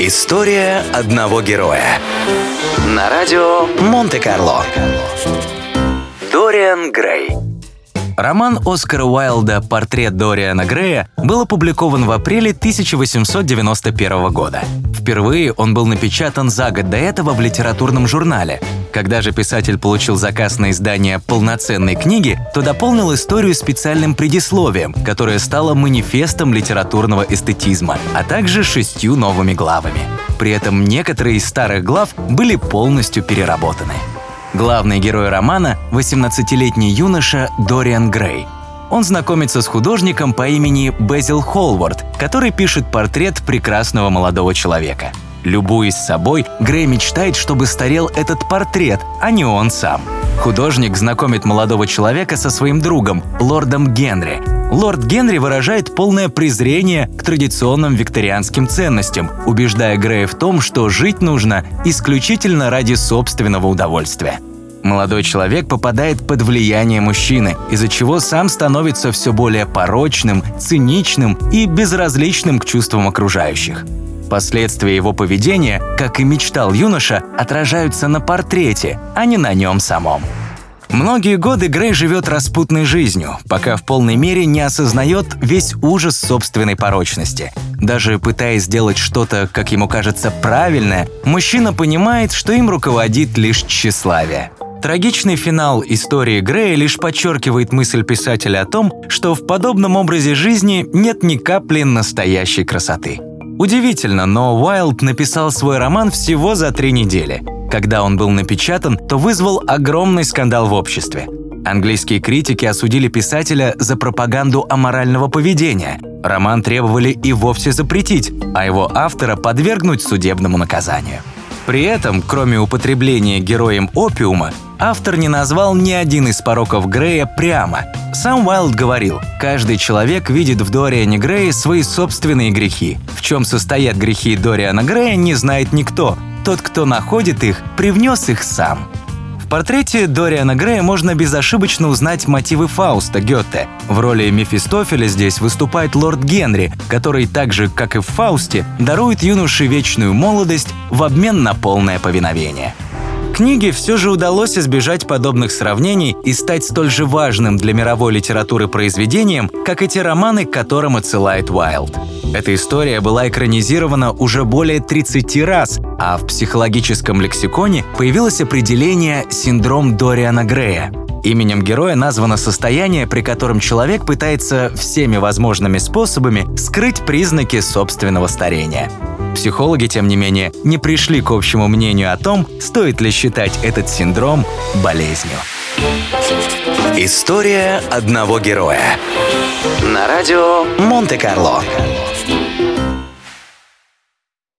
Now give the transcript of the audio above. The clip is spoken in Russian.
История одного героя. На радио Монте-Карло. Дориан Грей. Роман Оскара Уайлда «Портрет Дориана Грея» был опубликован в апреле 1891 года. Впервые он был напечатан за год до этого в литературном журнале. Когда же писатель получил заказ на издание полноценной книги, то дополнил историю специальным предисловием, которое стало манифестом литературного эстетизма, а также шестью новыми главами. При этом некоторые из старых глав были полностью переработаны. Главный герой романа – 18-летний юноша Дориан Грей. Он знакомится с художником по имени Безил Холвард, который пишет портрет прекрасного молодого человека. Любуясь собой, Грей мечтает, чтобы старел этот портрет, а не он сам. Художник знакомит молодого человека со своим другом, лордом Генри, Лорд Генри выражает полное презрение к традиционным викторианским ценностям, убеждая Грея в том, что жить нужно исключительно ради собственного удовольствия. Молодой человек попадает под влияние мужчины, из-за чего сам становится все более порочным, циничным и безразличным к чувствам окружающих. Последствия его поведения, как и мечтал юноша, отражаются на портрете, а не на нем самом. Многие годы Грей живет распутной жизнью, пока в полной мере не осознает весь ужас собственной порочности. Даже пытаясь сделать что-то, как ему кажется, правильное, мужчина понимает, что им руководит лишь тщеславие. Трагичный финал истории Грея лишь подчеркивает мысль писателя о том, что в подобном образе жизни нет ни капли настоящей красоты. Удивительно, но Уайлд написал свой роман всего за три недели – когда он был напечатан, то вызвал огромный скандал в обществе. Английские критики осудили писателя за пропаганду аморального поведения. Роман требовали и вовсе запретить, а его автора подвергнуть судебному наказанию. При этом, кроме употребления героем опиума, автор не назвал ни один из пороков Грея прямо. Сам Уайлд говорил, каждый человек видит в Дориане Грее свои собственные грехи. В чем состоят грехи Дориана Грея, не знает никто, тот, кто находит их, привнес их сам. В портрете Дориана Грея можно безошибочно узнать мотивы Фауста Гёте. В роли Мефистофеля здесь выступает лорд Генри, который так же, как и в Фаусте, дарует юноше вечную молодость в обмен на полное повиновение. Книге все же удалось избежать подобных сравнений и стать столь же важным для мировой литературы произведением, как и те романы, к которым отсылает Уайлд. Эта история была экранизирована уже более 30 раз, а в психологическом лексиконе появилось определение «синдром Дориана Грея». Именем героя названо состояние, при котором человек пытается всеми возможными способами скрыть признаки собственного старения. Психологи, тем не менее, не пришли к общему мнению о том, стоит ли считать этот синдром болезнью. История одного героя. На радио Монте-Карло.